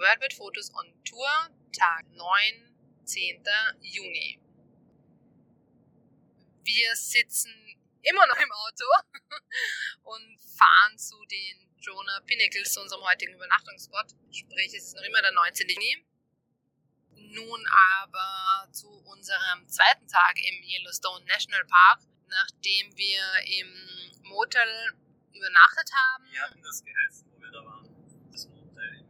Worldwide Fotos on Tour, Tag 9, 10. Juni. Wir sitzen immer noch im Auto und fahren zu den Jonah Pinnacles, zu unserem heutigen Übernachtungsspot. Sprich, es ist noch immer der 19. Juni. Nun aber zu unserem zweiten Tag im Yellowstone National Park, nachdem wir im Motel übernachtet haben. Wie hat denn das geheißen, wo wir da waren? Das Motel,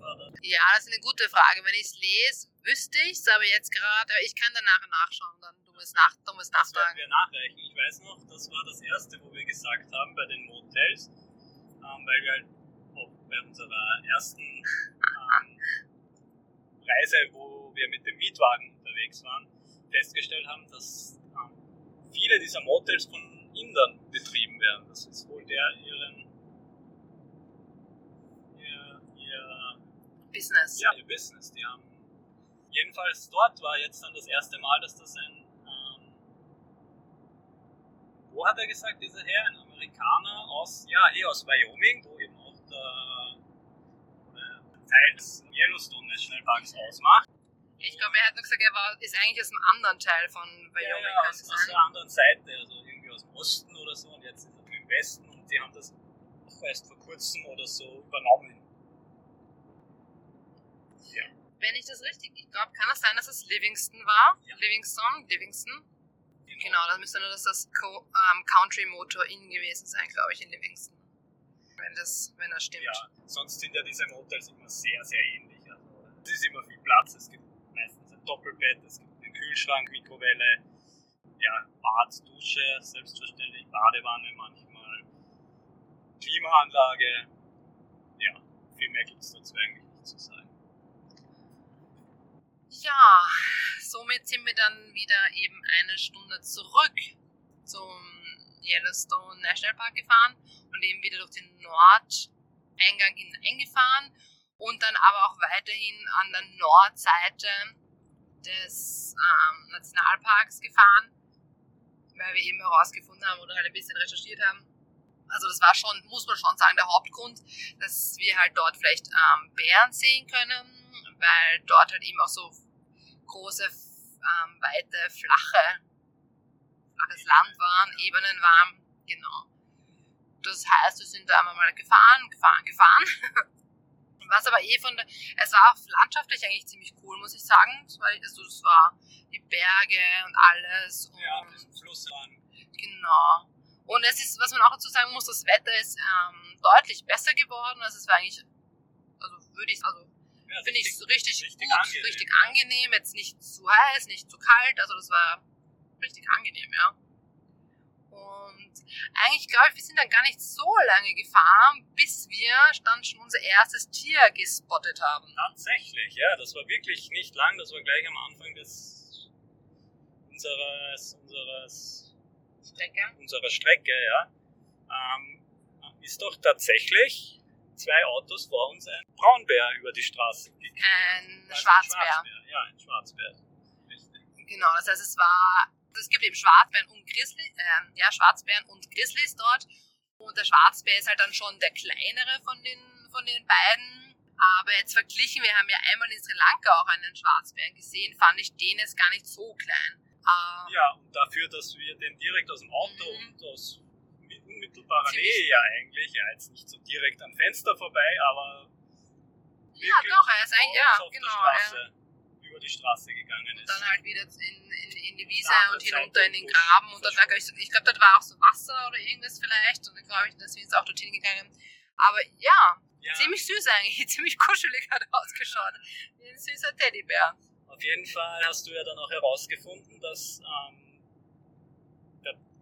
war das? Ja, das ist eine gute Frage. Wenn ich es lese, wüsste ich es, aber jetzt gerade, ich kann danach nachschauen, dann du musst, nach, du musst Das werden wir nachreichen. Ich weiß noch, das war das erste, wo wir gesagt haben bei den Motels, ähm, weil wir halt auch bei unserer ersten ähm, Reise, wo wir mit dem Mietwagen unterwegs waren, festgestellt haben, dass ähm, viele dieser Motels von Indern betrieben werden. Das ist wohl der ihren ihr, ihr Business. ja, ihr Business. Die haben jedenfalls dort war jetzt dann das erste Mal, dass das ein ähm, wo hat er gesagt, dieser Herr, ein Amerikaner aus, ja, eh aus Wyoming, wo eben auch der ein Teil des Yellowstone National Parks ausmacht. Ich glaube, er hat nur gesagt, er war, ist eigentlich aus einem anderen Teil von Wyoming. ja, ja, aus, aus der anderen Seite, also irgendwie aus dem Osten oder so und jetzt ist er im Westen und die haben das auch erst vor kurzem oder so übernommen. Wenn ich das richtig, ich glaube, kann es sein, dass es Livingston war? Ja. Livingston, Livingston. Genau, das müsste nur das, das Co ähm, Country Motor Inn gewesen sein, glaube ich, in Livingston. Wenn das, wenn das stimmt. Ja, sonst sind ja diese Motels immer sehr, sehr ähnlich. Also, es ist immer viel Platz, es gibt meistens ein Doppelbett, es gibt einen Kühlschrank, Mikrowelle, ja, Bad, Dusche, selbstverständlich, Badewanne manchmal, Klimaanlage. Ja, viel mehr gibt es dazu eigentlich nicht zu sagen. Ja, somit sind wir dann wieder eben eine Stunde zurück zum Yellowstone National Park gefahren und eben wieder durch den Nordeingang hineingefahren und dann aber auch weiterhin an der Nordseite des ähm, Nationalparks gefahren, weil wir eben herausgefunden haben oder halt ein bisschen recherchiert haben. Also das war schon, muss man schon sagen, der Hauptgrund, dass wir halt dort vielleicht ähm, Bären sehen können, weil dort halt eben auch so große, ähm, weite, flache, flaches Land waren, Ebenen waren, genau. Das heißt, wir sind da einmal mal gefahren, gefahren, gefahren. Was aber eh von der, es war auch landschaftlich eigentlich ziemlich cool, muss ich sagen. Es war, also es war die Berge und alles und Ja, diesen Fluss an. Genau. Und es ist, was man auch dazu sagen muss, das Wetter ist ähm, deutlich besser geworden. Also es war eigentlich, also würde ich, also Ja, finde ich richtig- richtig, gut, angenehm, richtig angenehm. Jetzt nicht zu heiß, nicht zu kalt. Also das war richtig angenehm, ja. Und eigentlich glaube ich, wir sind dann gar nicht so lange gefahren, bis wir dann schon unser erstes Tier gespottet haben. Tatsächlich, ja, das war wirklich nicht lang, das war gleich am Anfang des unseres, unseres Strecke. unserer Strecke, ja, ähm, ist doch tatsächlich zwei Autos vor uns ein Braunbär über die Straße gegangen. Ein Also Schwarzbär. Ja, ein Schwarzbär. Richtig. Genau, das heißt, es war, es gibt eben Schwarzbären und Grizzly, ähm, ja, Schwarzbären und Grizzlies dort. Und der Schwarzbär ist halt dann schon der kleinere von den, von den beiden. Aber jetzt verglichen, wir haben ja einmal in Sri Lanka auch einen Schwarzbären gesehen, fand ich den jetzt gar nicht so klein. Ähm, Ja, und dafür, dass wir den direkt aus dem Auto Mhm. und aus unmittelbarer Ziemlich- Nähe ja eigentlich, ja jetzt nicht so direkt am Fenster vorbei, aber ja, doch, er ist eigentlich, ja, genau. Straße, über die Straße gegangen und ist. dann halt wieder in, in, in die Wiese Ja, und hinunter in den Graben. Und glaub ich, ich glaube, dort war auch so Wasser oder irgendwas vielleicht. Und dann glaube ich, deswegen ist er auch dorthin gegangen. Aber ja, ja, ziemlich süß eigentlich, ziemlich kuschelig hat er ausgeschaut. Wie ein süßer Teddybär. Auf jeden Fall hast du ja dann auch herausgefunden, dass ähm,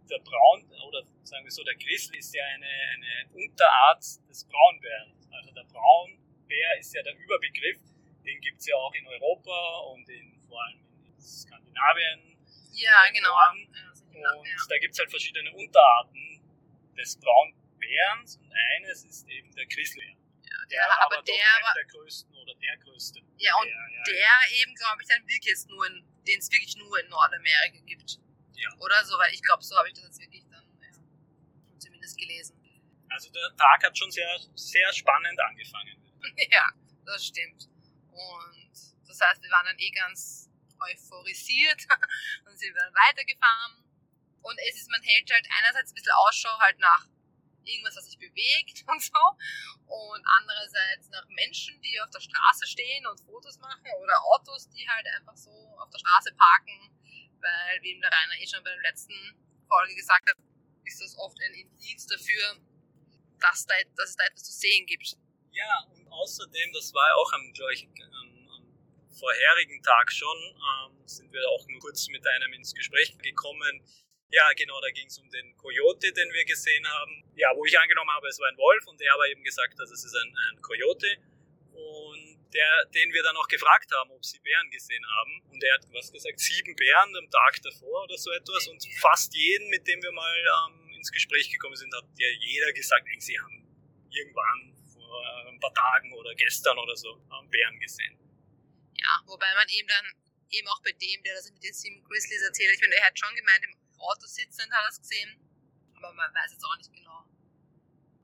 der, der Braun, oder sagen wir so, der Grizzly ist ja eine, eine Unterart des Braunbären. Also der Braunbär ist ja der Überbegriff, den gibt es ja auch in Europa und in, vor allem in Skandinavien. Ja, genau. Norden. Und ja. da gibt es halt verschiedene Unterarten des Braunbärens und eines ist eben der Grizzly. Ja, Der, der, aber doch der, war, der größten oder der größte. ja, und Bär, ja. der eben, glaube ich, dann wirklich jetzt nur in, den es wirklich nur in Nordamerika gibt. Ja. Oder so, weil ich glaube, so habe ich das jetzt wirklich dann ja, zumindest gelesen. Also der Tag hat schon sehr, sehr spannend angefangen. ja. das stimmt. Und das heißt, wir waren dann eh ganz euphorisiert und sind dann weitergefahren. Und es ist, man hält halt einerseits ein bisschen Ausschau halt nach irgendwas, was sich bewegt und so. Und andererseits nach Menschen, die auf der Straße stehen und Fotos machen oder Autos, die halt einfach so auf der Straße parken. Weil, wie eben der Rainer eh schon bei der letzten Folge gesagt hat, ist das oft ein Indiz dafür, dass, da, dass es da etwas zu sehen gibt. Ja, und außerdem, das war auch am, glaube ich, am, vorherigen Tag schon, ähm, sind wir auch nur kurz mit einem ins Gespräch gekommen. Ja, genau, da ging es um den Coyote, den wir gesehen haben. Ja, wo ich angenommen habe, es war ein Wolf und der aber eben gesagt, dass es ist ein, ein Coyote. Und der, den wir dann auch gefragt haben, ob sie Bären gesehen haben. Und er hat was gesagt, sieben Bären am Tag davor oder so etwas. Und fast jeden, mit dem wir mal ähm, ins Gespräch gekommen sind, hat ja jeder gesagt, sie haben irgendwann vor ein paar Tagen oder gestern oder so ähm, Bären gesehen. Ja, wobei man eben dann eben auch bei dem, der das mit den sieben Grizzlies erzählt, ich finde, er hat schon gemeint, im Auto sitzend hat er es gesehen, aber man weiß jetzt auch nicht genau,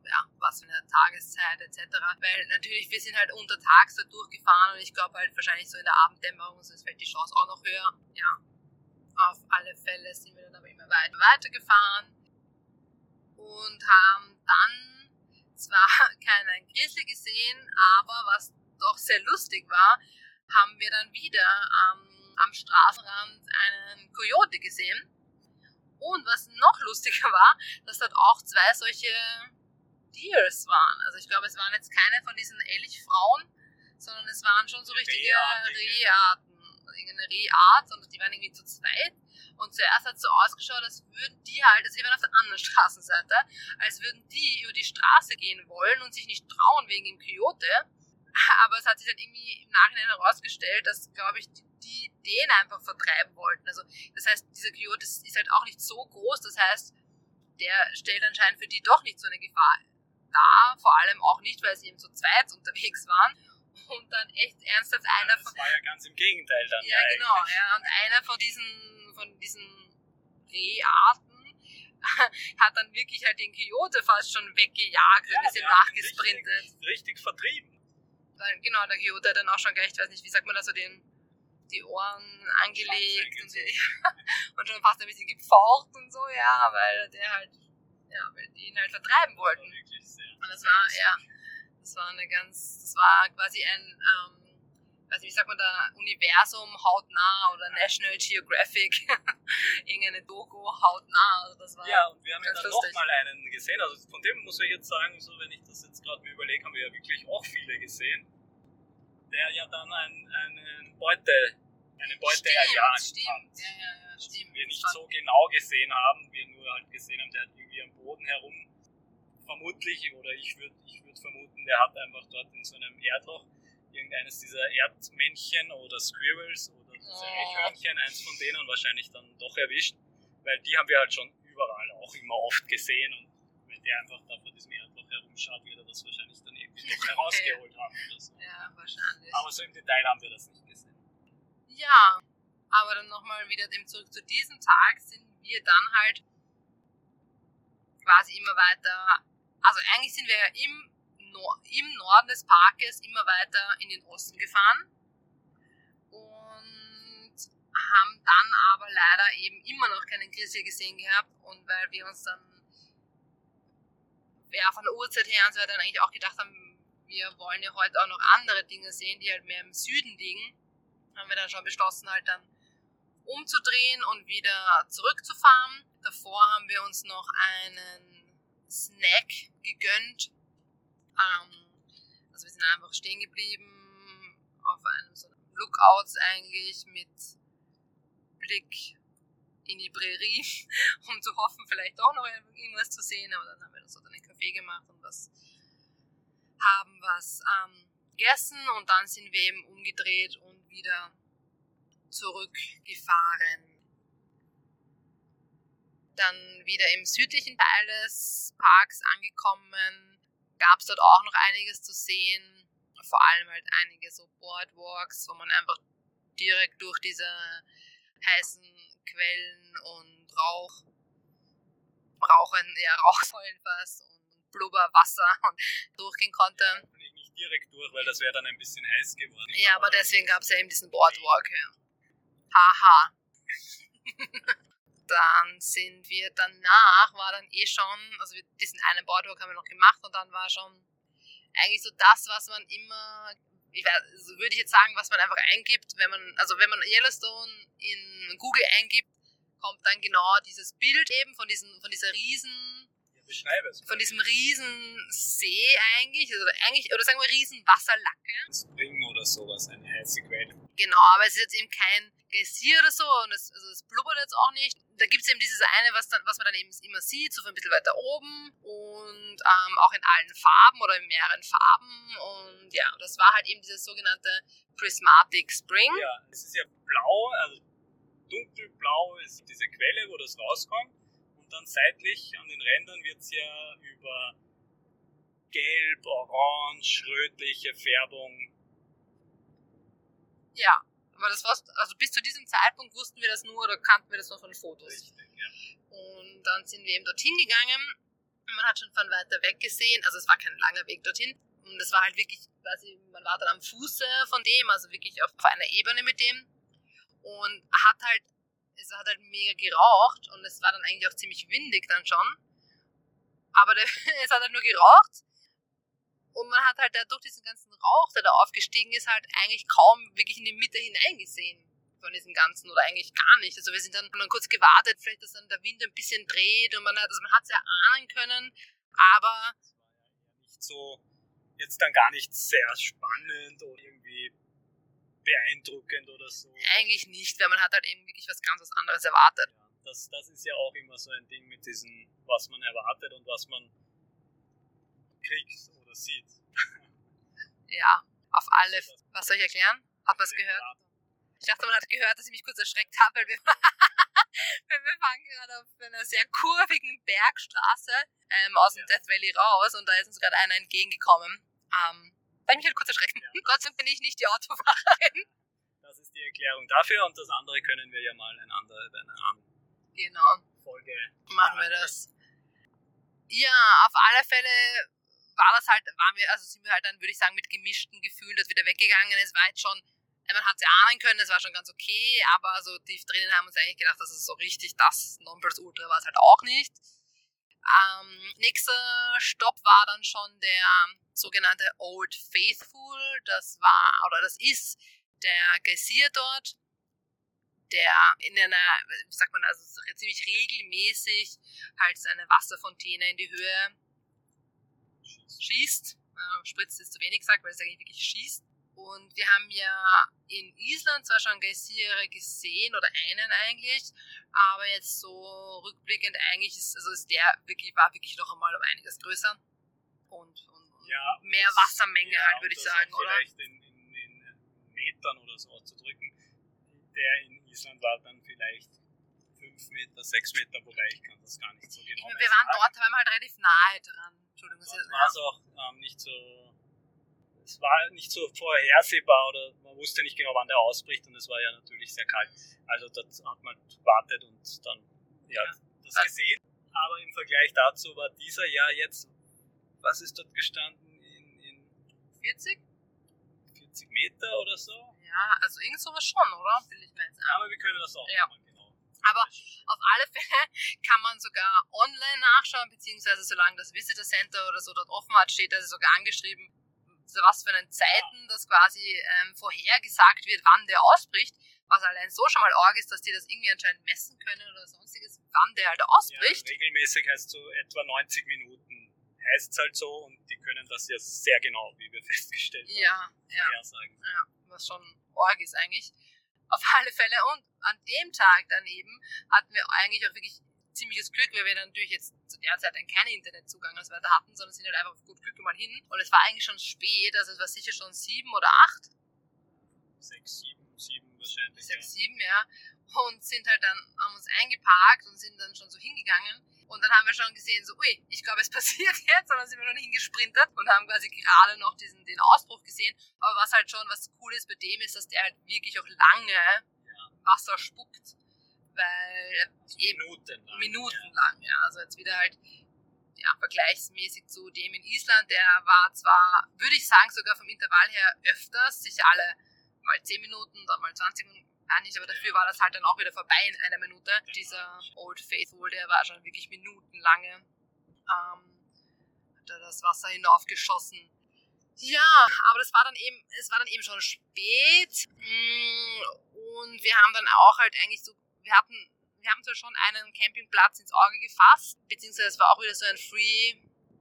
ja, was für eine Tageszeit etc. Weil natürlich, wir sind halt untertags da durchgefahren und ich glaube halt wahrscheinlich so in der Abenddämmerung, sonst fällt die Chance auch noch höher. Ja, auf alle Fälle sind wir dann aber immer weiter weitergefahren und haben dann zwar keinen Grizzly gesehen, aber was doch sehr lustig war, haben wir dann wieder ähm, am Straßenrand einen Coyote gesehen. Und was noch lustiger war, dass dort auch zwei solche Deers waren. Also ich glaube, es waren jetzt keine von diesen Elchfrauen, sondern es waren schon so richtige Reharten irgendeine Rehart, sondern die waren irgendwie zu zweit. Und zuerst hat es so ausgeschaut, als würden die halt, also die waren auf der anderen Straßenseite, als würden die über die Straße gehen wollen und sich nicht trauen wegen dem Coyote. Aber es hat sich dann irgendwie im Nachhinein herausgestellt, dass, glaube ich, die, die den einfach vertreiben wollten. Also, das heißt, dieser Coyote ist halt auch nicht so groß, das heißt, der stellt anscheinend für die doch nicht so eine Gefahr dar, vor allem auch nicht, weil sie eben zu zweit unterwegs waren und dann echt ernsthaft einer von. Das war ja ganz im Gegenteil dann. Ja, ja genau, ja. Und einer von diesen, von diesen Reharten hat dann wirklich halt den Coyote fast schon weggejagt ja, und ist ihm nachgesprintet. Richtig, richtig vertrieben. Dann, genau, der Coyote hat dann auch schon gleich, weiß nicht, wie sagt man da so, den, die Ohren angelegt und, so. und schon fast ein bisschen gepfaucht und so, ja, weil der halt, ja, weil die ihn halt vertreiben wollten. Und das war, ja, das war eine ganz, das war quasi ein, ähm, weiß nicht, wie sagt man da, Universum hautnah oder National Geographic, irgendeine Doku hautnah. Also das war ja, und wir haben ja dann nochmal einen gesehen. Also von dem muss ich jetzt sagen, so wenn ich das jetzt gerade mir überlege, haben wir ja wirklich auch viele gesehen. Der ja dann ein, einen Beute, eine Beute stimmt, erjagt stimmt. hat. Ja, ja, ja, stimmt. Wir nicht so genau gesehen haben, wir nur halt gesehen haben, der hat irgendwie am Boden herum vermutlich, oder ich würde ich würd vermuten, der hat einfach dort in so einem Erdloch irgendeines dieser Erdmännchen oder Squirrels oder diese oh. Eichhörnchen, eins von denen wahrscheinlich dann doch erwischt, weil die haben wir halt schon überall auch immer oft gesehen und wenn der einfach da vor diesem Erdloch herumschaut, wird er das wahrscheinlich dann irgendwie doch herausgeholt haben oder so. Ja, wahrscheinlich. Aber so im Detail haben wir das nicht. Ja, aber dann nochmal wieder dem zurück zu diesem Tag sind wir dann halt quasi immer weiter also eigentlich sind wir ja im, Nor im Norden des Parkes immer weiter in den Osten gefahren und haben dann aber leider eben immer noch keinen Grizzly gesehen gehabt und weil wir uns dann ja, von der Uhrzeit her und so weiter eigentlich auch gedacht haben, wir wollen ja heute auch noch andere Dinge sehen, die halt mehr im Süden liegen, haben wir dann schon beschlossen, halt dann umzudrehen und wieder zurückzufahren. Davor haben wir uns noch einen Snack gegönnt. Ähm, also wir sind einfach stehen geblieben auf einem so einem Lookouts eigentlich mit Blick in die Prärie, um zu hoffen, vielleicht auch noch irgendwas zu sehen. Aber dann haben wir uns dort einen Kaffee gemacht und was haben was ähm, gegessen und dann sind wir eben umgedreht und wieder zurückgefahren dann wieder im südlichen Teil des Parks angekommen. Gab es dort auch noch einiges zu sehen. Vor allem halt einige so Boardwalks, wo man einfach direkt durch diese heißen Quellen und Rauch, Rauchen, ja, Rauchsäulen fast und Blubberwasser durchgehen konnte. Nicht direkt durch, weil das wäre dann ein bisschen heiß geworden. Ja, aber deswegen gab es ja eben diesen Boardwalk. Ja. Haha. dann sind wir danach, war dann eh schon, also diesen einen Boardwalk haben wir noch gemacht und dann war schon eigentlich so das, was man immer, ich weiß, also würde ich jetzt sagen, was man einfach eingibt, wenn man, also wenn man Yellowstone in Google eingibt, kommt dann genau dieses Bild eben von diesen, von dieser riesen beschreibe es. Von diesem riesen See eigentlich, oder eigentlich, oder sagen wir riesen Wasserlacke. Spring oder sowas, eine heiße Quelle. Genau, aber es ist jetzt eben kein Geysir oder so und es, also es blubbert jetzt auch nicht. Da gibt es eben dieses eine, was, dann, was man dann eben immer sieht, so ein bisschen weiter oben und ähm, auch in allen Farben oder in mehreren Farben und ja, das war halt eben dieses sogenannte Prismatic Spring. Ja, es ist ja blau, also dunkelblau ist diese Quelle, wo das rauskommt dann seitlich an den Rändern wird es ja über gelb, orange, rötliche Färbung. Ja, aber das war, also bis zu diesem Zeitpunkt wussten wir das nur oder kannten wir das nur von Fotos. Richtig, ja. Und dann sind wir eben dorthin gegangen und man hat schon von weiter weg gesehen, also es war kein langer Weg dorthin. Und es war halt wirklich, quasi, man war dann am Fuße von dem, also wirklich auf einer Ebene mit dem. Und hat halt es hat halt mega geraucht und es war dann eigentlich auch ziemlich windig dann schon. Aber der, es hat halt nur geraucht. Und man hat halt da durch diesen ganzen Rauch, der da aufgestiegen ist, halt eigentlich kaum wirklich in die Mitte hineingesehen von diesem Ganzen oder eigentlich gar nicht. Also wir sind dann, dann kurz gewartet, vielleicht dass dann der Wind ein bisschen dreht und man hat, also es ja ahnen können, aber es war ja nicht so, jetzt dann gar nicht sehr spannend oder irgendwie beeindruckend oder so. Eigentlich nicht, weil man hat halt eben wirklich was ganz was anderes erwartet. Ja, das, das ist ja auch immer so ein Ding mit diesem, was man erwartet und was man kriegt oder sieht. ja, auf alle. Was soll ich erklären? Hat man es gehört? Ich dachte, man hat gehört, dass ich mich kurz erschreckt habe, weil wir, weil wir fahren gerade auf einer sehr kurvigen Bergstraße ähm, aus dem ja. Death Valley raus und da ist uns gerade einer entgegengekommen. Ähm, weil mich halt kurz erschrecken. Ja. Gott sei Dank bin ich nicht die Autofahrerin. Das ist die Erklärung dafür und das andere können wir ja mal in einer genau. Folge machen wir das. Ja, auf alle Fälle war das halt, waren wir, also sind wir halt dann, würde ich sagen, mit gemischten Gefühlen dort wieder weggegangen. Es war jetzt schon, man hat es ja ahnen können, es war schon ganz okay, aber so tief drinnen haben wir uns eigentlich gedacht, dass es so richtig das Nonplusultra war es halt auch nicht. Ähm, nächster Stopp war dann schon der sogenannte Old Faithful. Das war oder das ist der Geysir dort, der in einer, wie sagt man, also ziemlich regelmäßig halt seine Wasserfontäne in die Höhe schießt. Spritzt ist zu wenig gesagt, weil es eigentlich wirklich schießt. Und wir haben ja in Island zwar schon Geysire gesehen oder einen eigentlich, aber jetzt so rückblickend eigentlich ist, also ist der wirklich, war wirklich noch einmal um einiges größer und ja, mehr Wassermenge ja, halt, würde ich sagen, oder? Vielleicht in, in, in Metern oder so auszudrücken. Der in Island war dann vielleicht 5 Meter, 6 Meter, wobei ich kann das gar nicht so genau ich, Wir waren dort, waren wir halt relativ nahe dran. Entschuldigung. Dort war es auch ähm, nicht so es war nicht so vorhersehbar oder man wusste nicht genau, wann der ausbricht und es war ja natürlich sehr kalt. Also dort hat man gewartet und dann ja, das also gesehen. Aber im Vergleich dazu war dieser Jahr jetzt, was ist dort gestanden? In, in 40? 40 Meter oder so? Ja, also irgend sowas schon, oder? Will ich mir jetzt Aber wir können das auch ja. mal genau. Aber auf alle Fälle kann man sogar online nachschauen, beziehungsweise solange das Visitor Center oder so dort offen hat, steht also sogar angeschrieben, was für einen Zeiten das quasi ähm, vorhergesagt wird, wann der ausbricht, was allein so schon mal arg ist, dass die das irgendwie anscheinend messen können oder sonstiges, wann der halt ausbricht. Ja, regelmäßig heißt so etwa 90 Minuten heißt es halt so und die können das ja sehr genau, wie wir festgestellt haben, ja, ja, sagen. Ja, was schon arg ist eigentlich. Auf alle Fälle. Und an dem Tag daneben hatten wir eigentlich auch wirklich ziemliches Glück, weil wir dann natürlich jetzt zu der Zeit dann keinen Internetzugang als weiter hatten, sondern sind halt einfach auf gut Glück mal hin. Und es war eigentlich schon spät, also es war sicher schon sieben oder acht. Sechs, sieben, sieben wahrscheinlich. Sechs, ja. sieben, ja. Und sind halt dann, haben uns eingeparkt und sind dann schon so hingegangen. Und dann haben wir schon gesehen, so, ui, ich glaube, es passiert jetzt. Und dann sind wir schon hingesprintet und haben quasi gerade noch diesen, den Ausbruch gesehen. Aber was halt schon, was cool ist bei dem, ist, dass der halt wirklich auch lange ja. Wasser spuckt weil eben minutenlang, minutenlang, ja. Also jetzt wieder halt ja, vergleichsmäßig zu dem in Island, der war zwar, würde ich sagen, sogar vom Intervall her öfters, sicher alle mal 10 Minuten, dann mal 20 Minuten, nicht, aber dafür war das halt dann auch wieder vorbei in einer Minute. Dieser Old Faithful, der war schon wirklich minutenlange. Ähm, hat er das Wasser hinaufgeschossen. Ja, aber das war dann eben, es war dann eben schon spät. Mm, und wir haben dann auch halt eigentlich so, wir hatten, wir haben zwar schon einen Campingplatz ins Auge gefasst, beziehungsweise es war auch wieder so ein Free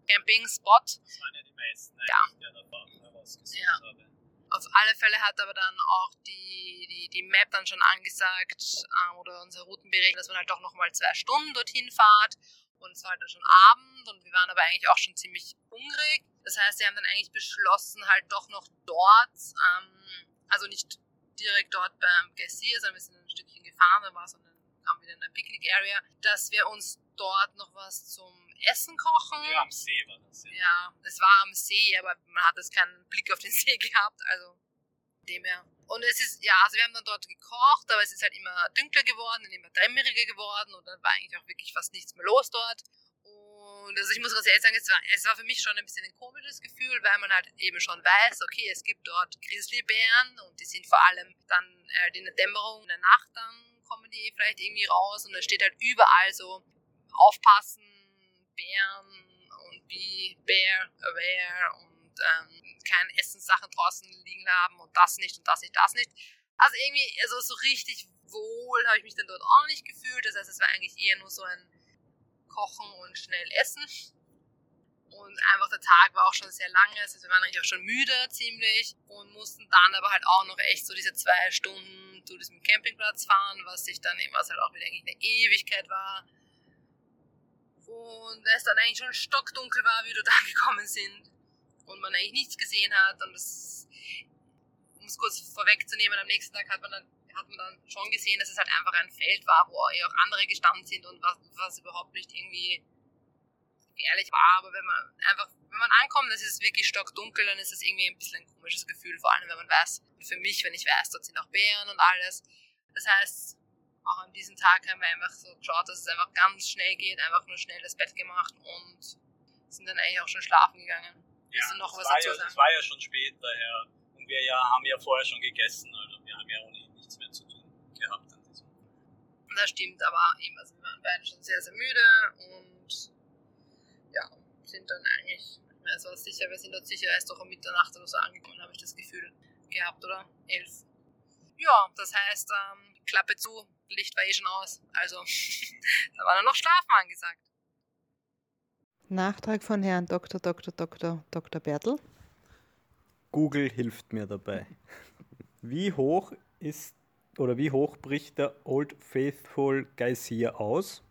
Camping Spot. Das waren ja die meisten, ja. die ich da herausgesucht ja. habe. Auf alle Fälle hat aber dann auch die, die, die Map dann schon angesagt äh, oder unser Routenberechner, dass man halt doch nochmal zwei Stunden dorthin fahrt. Und es war halt dann schon Abend und wir waren aber eigentlich auch schon ziemlich hungrig. Das heißt, wir haben dann eigentlich beschlossen, halt doch noch dort, ähm, also nicht direkt dort beim Gessier, sondern wir sind ein Stückchen gefahren, dann war so eine, kamen wieder in eine Picnic-Area, dass wir uns dort noch was zum Essen kochen. Ja, am See war das. Ja. Ja, es war am See, aber man hat jetzt keinen Blick auf den See gehabt, also dem her. Und es ist, ja, also wir haben dann dort gekocht, aber es ist halt immer dünkler geworden und immer dämmeriger geworden und dann war eigentlich auch wirklich fast nichts mehr los dort. Und also ich muss ganz ehrlich sagen, es war, es war für mich schon ein bisschen ein komisches Gefühl, weil man halt eben schon weiß, okay, es gibt dort Grizzlybären und die sind vor allem dann halt in der Dämmerung, in der Nacht dann kommen die vielleicht irgendwie raus und da steht halt überall so aufpassen, Bären und be bear aware und ähm, keine Essenssachen draußen liegen haben und das nicht und das nicht, das nicht. Also irgendwie, also so richtig wohl habe ich mich dann dort auch nicht gefühlt. Das heißt, es war eigentlich eher nur so ein Kochen und schnell Essen. Und einfach der Tag war auch schon sehr lange. Das heißt, wir waren eigentlich auch schon müde ziemlich und mussten dann aber halt auch noch echt so diese zwei Stunden zu diesem Campingplatz fahren, was sich dann eben, was halt auch wieder eigentlich eine Ewigkeit war. Und es dann eigentlich schon stockdunkel war, wie wir dort angekommen sind. Und man eigentlich nichts gesehen hat. Und das, um es kurz vorwegzunehmen, am nächsten Tag hat man dann hat man dann schon gesehen, dass es halt einfach ein Feld war, wo ja auch andere gestanden sind und was, was überhaupt nicht irgendwie gefährlich war. Aber wenn man einfach, wenn man ankommt, es ist wirklich stockdunkel, dann ist es irgendwie ein bisschen ein komisches Gefühl, vor allem wenn man weiß, für mich, wenn ich weiß, dort sind auch Bären und alles. Das heißt, auch an diesem Tag haben wir einfach so geschaut, dass es einfach ganz schnell geht, einfach nur schnell das Bett gemacht und sind dann eigentlich auch schon schlafen gegangen. Willst Ja, du noch es was war dazu ja, sagen? Es war ja schon spät daher. Und wir ja, haben ja vorher schon gegessen, also wir haben ja ohnehin nichts mehr zu tun gehabt an diesem Das stimmt, aber eben, also wir waren beide schon sehr, sehr müde und ja, sind dann eigentlich, ich meine, es war sicher, wir sind dort sicher erst doch um Mitternacht oder so angekommen, habe ich das Gefühl gehabt, oder? Elf. Ja, das heißt, ähm, Klappe zu, Licht war eh schon aus, also da war dann noch Schlafen angesagt. Nachtrag von Herrn Dr. Dr. Dr. Dr. Bertel. Google hilft mir dabei. Wie hoch ist oder wie hoch bricht der Old Faithful Geysir aus?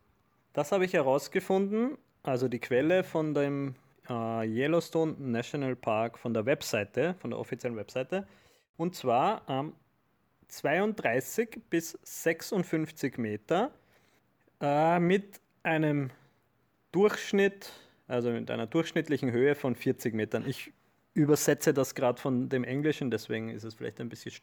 Das habe ich herausgefunden, also die Quelle von dem äh, Yellowstone National Park von der Webseite, von der offiziellen Webseite. Und zwar ähm, 32 bis 56 Meter äh, mit einem Durchschnitt, also mit einer durchschnittlichen Höhe von 40 Metern. Ich übersetze das gerade von dem Englischen, deswegen ist es vielleicht ein bisschen,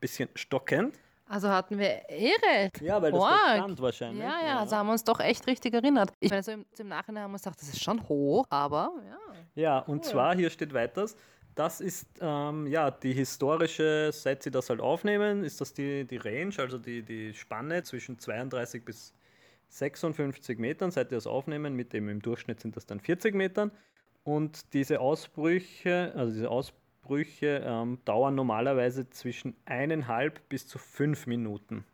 bisschen stockend. Also hatten wir Ehre. Ja, weil das da stand wahrscheinlich. Ja, ja, also haben wir uns doch echt richtig erinnert. Ich meine, so im, im Nachhinein haben wir gesagt, das ist schon hoch, aber ja. Ja, und Cool. zwar, hier steht weiters, das ist ähm, ja die historische, seit sie das halt aufnehmen, ist das die, die Range, also die, die Spanne zwischen 32 bis 56 Metern, seit die das aufnehmen, mit dem im Durchschnitt sind das dann 40 Metern. Und diese Ausbrüche, also diese Ausbrüche ähm, dauern normalerweise zwischen eineinhalb bis zu fünf Minuten.